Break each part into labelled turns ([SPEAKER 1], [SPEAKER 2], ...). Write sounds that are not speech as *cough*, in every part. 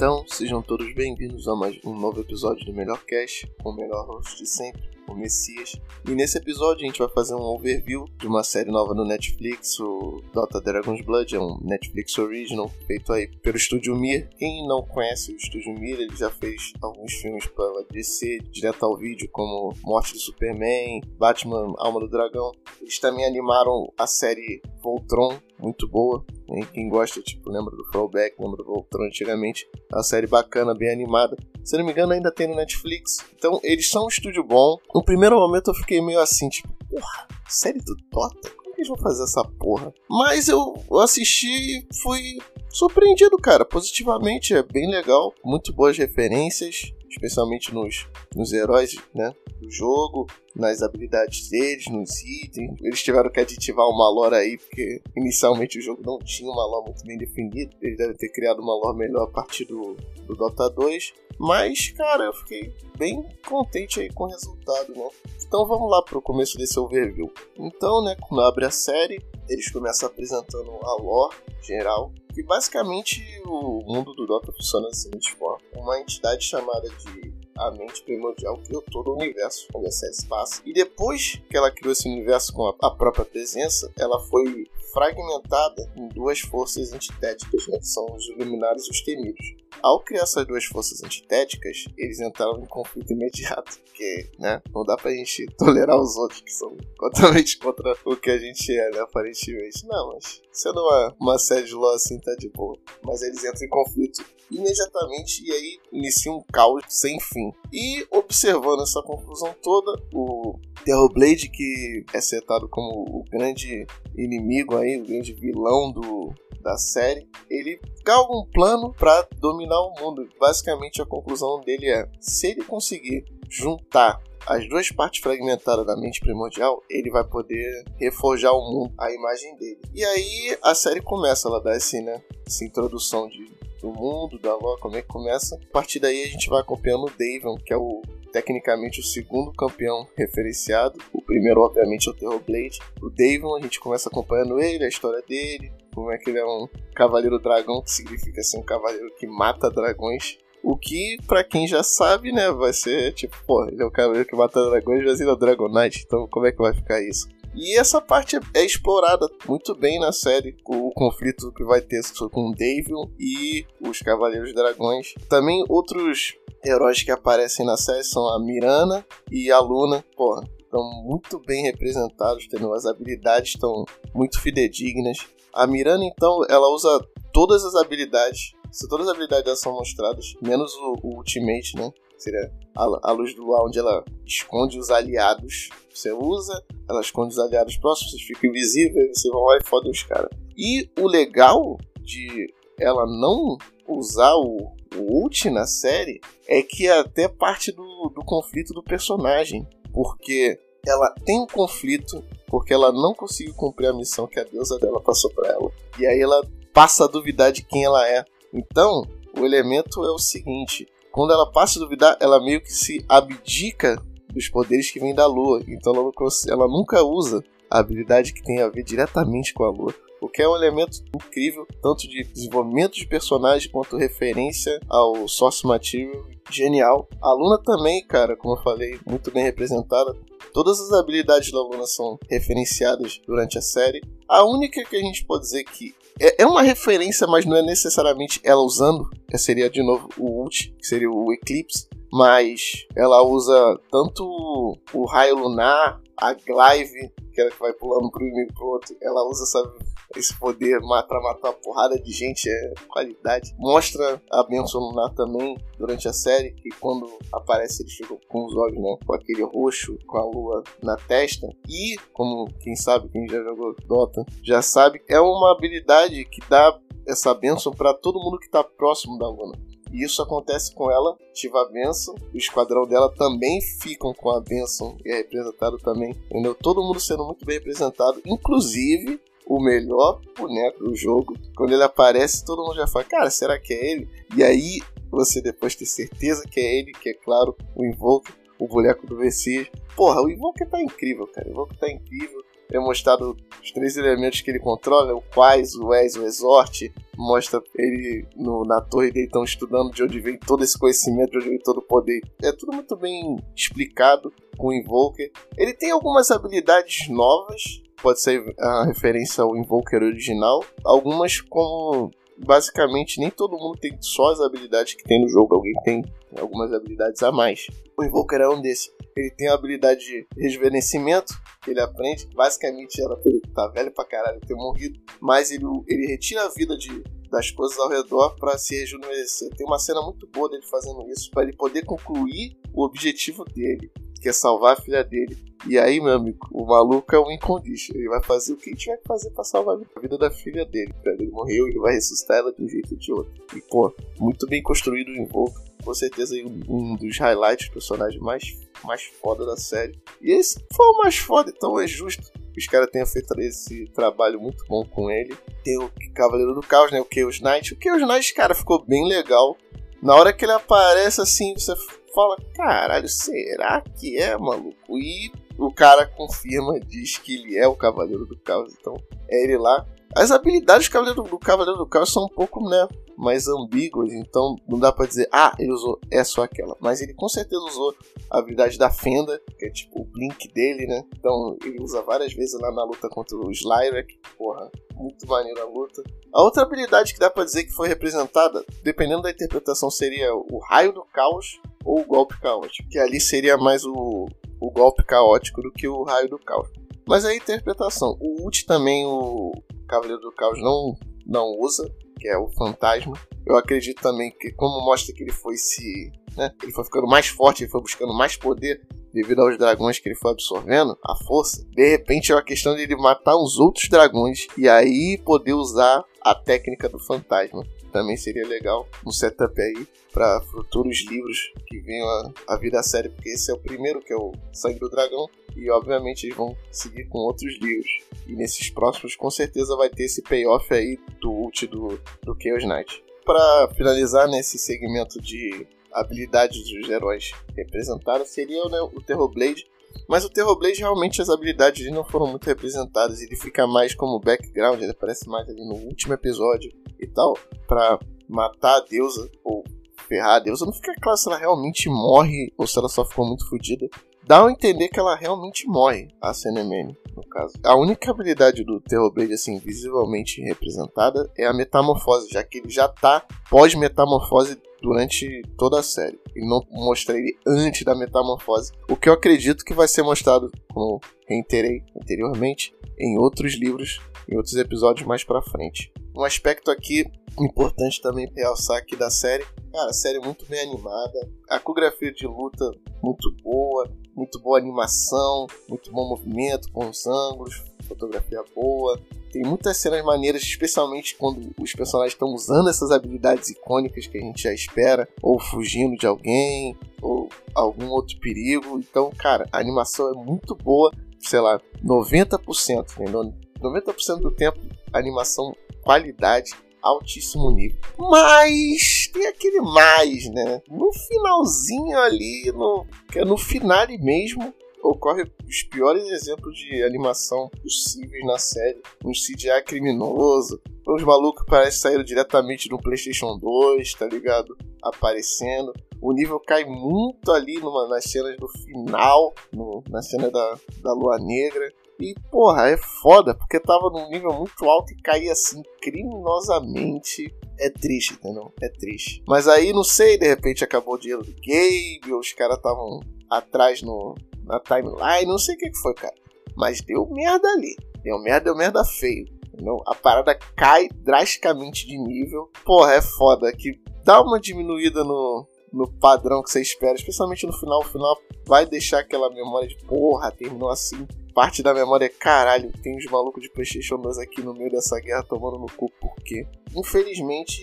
[SPEAKER 1] Então, sejam todos bem-vindos a mais um novo episódio do Melhor Cast, com o melhor host de sempre, o Messias. E nesse episódio a gente vai fazer um overview de uma série nova no Netflix, o Dota Dragon's Blood, é um Netflix Original feito aí pelo Estúdio Mir. Quem não conhece o Estúdio Mir, ele já fez alguns filmes pela DC, direto ao vídeo, como Morte do Superman, Batman Alma do Dragão. Eles também animaram a série Voltron, muito boa. Quem gosta, tipo, lembra do Throwback, lembra do Voltron antigamente. É uma série bacana, bem animada. Se não me engano, ainda tem no Netflix. Então, eles são um estúdio bom. No primeiro momento eu fiquei meio assim, tipo, porra, série do Dota? Como que eles vão fazer essa porra? Mas eu assisti e fui surpreendido, cara, positivamente. É bem legal, muito boas referências especialmente nos, nos heróis né, do jogo, nas habilidades deles, nos itens. Eles tiveram que aditivar uma lore aí, porque inicialmente o jogo não tinha uma lore muito bem definida. Eles devem ter criado uma lore melhor a partir do, do Dota 2. Mas, cara, eu fiquei bem contente aí com o resultado, né? Então vamos lá pro começo desse overview. Então, né, quando abre a série, eles começam apresentando a lore geral e basicamente o mundo do Dota funciona da seguinte forma: uma entidade chamada de a mente primordial criou todo o universo série se passa. E depois que ela criou esse universo com a, própria presença, ela foi fragmentada em duas forças antitéticas, né, que são os iluminados e os temidos. Ao criar essas duas forças antitéticas, eles entraram em conflito imediato, porque né, não dá pra gente *laughs* tolerar os outros que são totalmente contra o que a gente é, né, aparentemente. Não, mas sendo uma, uma série de LoL assim, tá de boa. Mas eles entram em conflito imediatamente e aí inicia um caos sem fim. E observando essa confusão toda, o Terrorblade, que é setado como o grande inimigo aí, o grande vilão do, da série, ele galga um plano para dominar o mundo. Basicamente a conclusão dele é: se ele conseguir juntar as duas partes fragmentadas da mente primordial, ele vai poder reforjar o mundo, a imagem dele. E aí a série começa, ela dá né, essa introdução de, do mundo, da lore, como é que começa. A partir daí a gente vai acompanhando o Davon, que é o tecnicamente o segundo campeão referenciado. O primeiro, obviamente, é o Terrorblade. O Davon, a gente começa acompanhando ele, a história dele, como é que ele é um cavaleiro dragão, que significa ser um cavaleiro que mata dragões. O que, para quem já sabe, né, vai ser tipo, pô, ele é o cavaleiro que mata dragões, mas ele é o Dragon Knight, então como é que vai ficar isso? E essa parte é explorada muito bem na série, o conflito que vai ter com o Davion e os Cavaleiros Dragões. Também outros heróis que aparecem na série são a Mirana e a Luna. Porra, estão muito bem representados, tendo as habilidades estão muito fidedignas. A Mirana, então, ela usa todas as habilidades. Todas as habilidades são mostradas, menos o, o Ultimate, né? Seria a, a, luz do ar, onde ela esconde os aliados. Você usa, ela esconde os aliados próximos, vocês ficam invisíveis, você vai lá e fodem os caras. E o legal de ela não usar o, o ult na série é que é até parte do, do conflito do personagem. Porque ela tem um conflito porque ela não conseguiu cumprir a missão que a deusa dela passou para ela. E aí ela passa a duvidar de quem ela é. Então, o elemento é o seguinte: quando ela passa a duvidar, ela meio que se abdica dos poderes que vêm da lua. Então ela, ela nunca usa a habilidade que tem a ver diretamente com a lua o que é um elemento incrível, tanto de desenvolvimento de personagem quanto referência ao source material. Genial. A Luna também, cara, como eu falei, muito bem representada. Todas as habilidades da Luna são referenciadas durante a série. A única que a gente pode dizer que é, é uma referência, mas não é necessariamente ela usando, seria de novo o ult, que seria o Eclipse, mas ela usa tanto o raio lunar, a Glaive, que é ela que vai pulando pro inimigo pro outro, ela usa essa esse poder pra matar uma porrada de gente é qualidade. Mostra a Benção Lunar também durante a série, que quando aparece ele fica com os olhos, né? Com aquele roxo, com a lua na testa. E, como quem sabe, quem já jogou Dota, já sabe, é uma habilidade que dá essa benção para todo mundo que está próximo da Luna. E isso acontece com ela, ativa a benção, o esquadrão dela também ficam com a benção e é representado também, entendeu? Todo mundo sendo muito bem representado, inclusive o melhor boneco do jogo. Quando ele aparece, todo mundo já fala, cara, será que é ele? E aí você depois tem certeza que é ele, que é claro, o Invoker, o boneco do Messias. Porra, o Invoker tá incrível, cara. O Invoker tá incrível. É mostrado os três elementos que ele controla, o Quais, o Ez, o Exort, mostra ele no, na torre dele, estão estudando de onde vem todo esse conhecimento, de onde vem todo o poder. É tudo muito bem explicado com o Invoker. Ele tem algumas habilidades novas, pode ser a referência ao Invoker original. Algumas como basicamente nem todo mundo tem só as habilidades que tem no jogo, alguém tem algumas habilidades a mais. O Invoker é um desses. Ele tem a habilidade de rejuvenescimento, que ele aprende, basicamente era pra ele tá velho pra caralho ter morrido, mas ele, ele retira a vida de, das coisas ao redor para se rejuvenescer. Tem uma cena muito boa dele fazendo isso, para ele poder concluir o objetivo dele, que é salvar a filha dele. E aí, meu amigo, o maluco é um incondition. Ele vai fazer o que tiver que fazer pra salvar a vida da filha dele. Ele morreu, ele vai ressuscitar ela de um jeito ou de outro. E, pô, muito bem construído o Invoco. Com certeza um dos highlights, personagem mais, mais foda da série. E esse foi o mais foda, então é justo que os caras tenham feito esse trabalho muito bom com ele. Tem o Cavaleiro do Caos, né? O Chaos Knight. O Chaos Knight, cara, ficou bem legal. Na hora que ele aparece assim, você fala, caralho, será que é, maluco? E o cara confirma, diz que ele é o Cavaleiro do Caos, então é ele lá. As habilidades do Cavaleiro do, Cavaleiro do Caos são um pouco, né, mais ambíguas, então não dá para dizer, ah, ele usou é só aquela. Mas ele com certeza usou a habilidade da Fenda, que é tipo o Blink dele, né? Então ele usa várias vezes lá na luta contra o Slyrek, porra, muito maneira a luta. A outra habilidade que dá para dizer que foi representada, dependendo da interpretação, seria o Raio do Caos ou o Golpe Caótico, que ali seria mais o, o golpe caótico do que o raio do caos. Mas a interpretação, o ult também o Cavaleiro do Caos não, não usa, que é o fantasma. Eu acredito também que, como mostra que ele foi se. Né, ele foi ficando mais forte, ele foi buscando mais poder devido aos dragões que ele foi absorvendo, a força. De repente é uma questão de ele matar os outros dragões e aí poder usar a técnica do fantasma também seria legal um setup aí para futuros livros que venham a, a vir da série, porque esse é o primeiro, que é o Sangue do Dragão, e obviamente eles vão seguir com outros livros. E nesses próximos, com certeza, vai ter esse payoff aí do ult do, do Chaos Knight. Para finalizar nesse segmento de habilidades dos heróis representados, seria né, o Terrorblade. Mas o Terrorblade realmente as habilidades não foram muito representadas, ele fica mais como background, ele aparece mais ali no último episódio e tal, para matar a deusa ou ferrar a deusa. Não fica claro se ela realmente morre ou se ela só ficou muito fodida. Dá a entender que ela realmente morre, a Senemene, no caso. A única habilidade do Terrorblade, assim, visivelmente representada é a metamorfose, já que ele já tá pós-metamorfose durante toda a série. E não mostra ele antes da metamorfose. O que eu acredito que vai ser mostrado, como reiterei anteriormente, em outros livros, em outros episódios mais pra frente. Um aspecto aqui importante também realçar aqui da série. Cara, a série é muito bem animada. A coreografia de luta muito boa. Muito boa animação. Muito bom movimento os ângulos. Fotografia boa. Tem muitas cenas maneiras, especialmente quando os personagens estão usando essas habilidades icônicas que a gente já espera, ou fugindo de alguém, ou algum outro perigo. Então, cara, a animação é muito boa, sei lá, 90%, entendeu? 90% do tempo, animação qualidade altíssimo nível. Mas tem aquele mais, né? No finalzinho ali, no, que é no finale mesmo, ocorre os piores exemplos de animação possíveis na série. Um CGI criminoso, os malucos parecem sair diretamente do PlayStation 2, tá ligado? Aparecendo. O nível cai muito ali numa, nas cenas do final, no, na cena da, da Lua Negra. E, porra, é foda, porque tava num nível muito alto e caía assim, criminosamente. É triste, entendeu? É triste. Mas aí, não sei, de repente acabou o dinheiro do Gabe, ou os caras estavam atrás no, na timeline, não sei o que, que foi, cara. Mas deu merda ali. Deu merda, deu merda feio. Entendeu? A parada cai drasticamente de nível. Porra, é foda. Que dá uma diminuída no, no padrão que você espera, especialmente no final. O final vai deixar aquela memória de porra, terminou assim parte da memória é caralho, tem os malucos de PlayStation 2 aqui no meio dessa guerra tomando no cu, porque infelizmente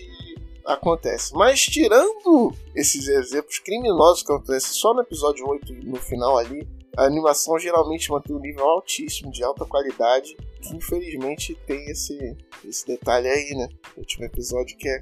[SPEAKER 1] acontece. Mas tirando esses exemplos criminosos que acontecem só no episódio 8 e no final ali, a animação geralmente mantém um nível altíssimo, de alta qualidade, que infelizmente tem esse, esse detalhe aí, né? O último episódio que é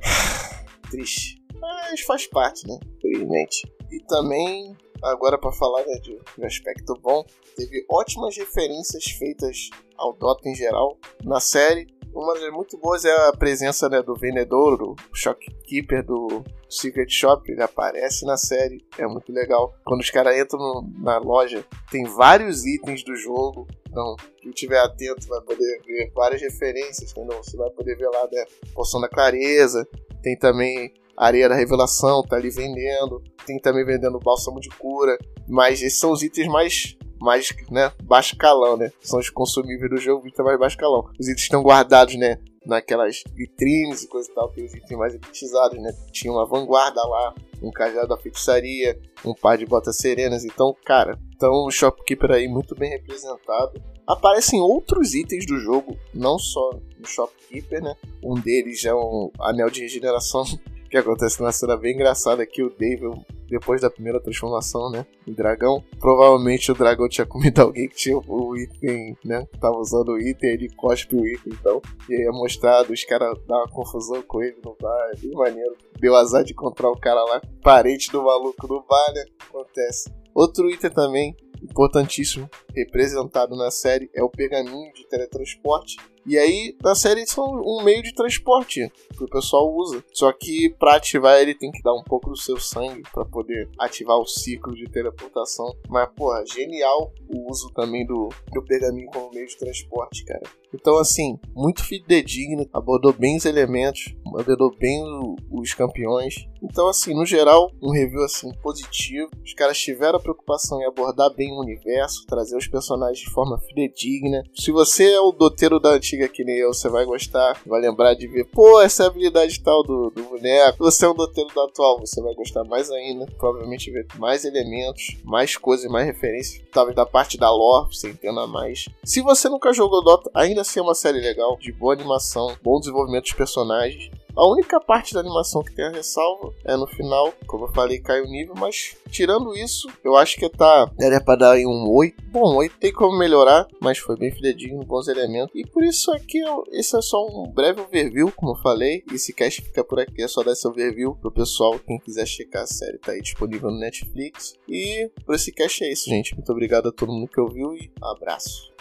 [SPEAKER 1] *sighs* triste. Mas faz parte, né? Infelizmente. E também agora para falar né, de aspecto bom, teve ótimas referências feitas ao Dota em geral na série. uma das muito boas é a presença né, do vendedor, do shopkeeper do Secret Shop. Ele aparece na série, é muito legal. Quando os caras entram na loja, tem vários itens do jogo. Então, quem estiver atento vai poder ver várias referências, entendeu? Você vai poder ver lá, né? Poção da Clareza, tem também Areia da Revelação, tá ali vendendo. Tem também vendendo bálsamo de cura. Mas esses são os itens mais mais, né, baixo calão, né? São os consumíveis do jogo, itens mais baixo calão. Os itens estão guardados, né, naquelas vitrines e coisa e tal, que os itens mais elitizados, né? Tinha uma vanguarda lá, um cajado da feitiçaria, um par de botas serenas. Então, cara, então o Shopkeeper aí muito bem representado. Aparecem outros itens do jogo, não só no Shopkeeper, né? Um deles é um anel de regeneração *laughs* que acontece numa cena bem engraçada que o Dave, depois da primeira transformação, né, em dragão, provavelmente o dragão tinha comido *laughs* alguém que tinha o item, né, tava usando o item, ele cospe o item, então, e aí é mostrado, os caras dão uma confusão com ele no bar, é bem maneiro. Deu azar de encontrar o cara lá, parente do maluco no bar, né, acontece. Outro item também importantíssimo representado na série é o pergaminho de teletransporte, e aí, na série, são um meio de transporte que o pessoal usa. Só que para ativar ele tem que dar um pouco do seu sangue para poder ativar o ciclo de teleportação. Mas, porra, genial o uso também do, do pergaminho como meio de transporte, cara. Então, assim, muito fidedigno, abordou bem os elementos, abordou bem o, os campeões. Então, assim, no geral, um review assim positivo. Os caras tiveram a preocupação em abordar bem o universo, trazer os personagens de forma fidedigna. Se você é o doteiro da que nem eu, você vai gostar, vai lembrar de ver, pô, essa é habilidade tal do, do boneco. Você é um doteiro do atual, você vai gostar mais ainda. Provavelmente ver mais elementos, mais coisas, mais referências, talvez da parte da lore, você entenda mais. Se você nunca jogou Dota, ainda assim é uma série legal, de boa animação, bom desenvolvimento dos personagens. A única parte da animação que tem a ressalva é no final, como eu falei, cai o nível, mas tirando isso, eu acho que tá. Daria pra dar aí um 8. Bom, 8 tem como melhorar, mas foi bem fidedigno, bons elementos. E por isso aqui, esse é só um breve overview, como eu falei. Esse cast fica por aqui, é só dar esse overview pro pessoal. Quem quiser checar a série, tá aí disponível no Netflix. E por esse cast é isso, gente. Muito obrigado a todo mundo que ouviu e abraço.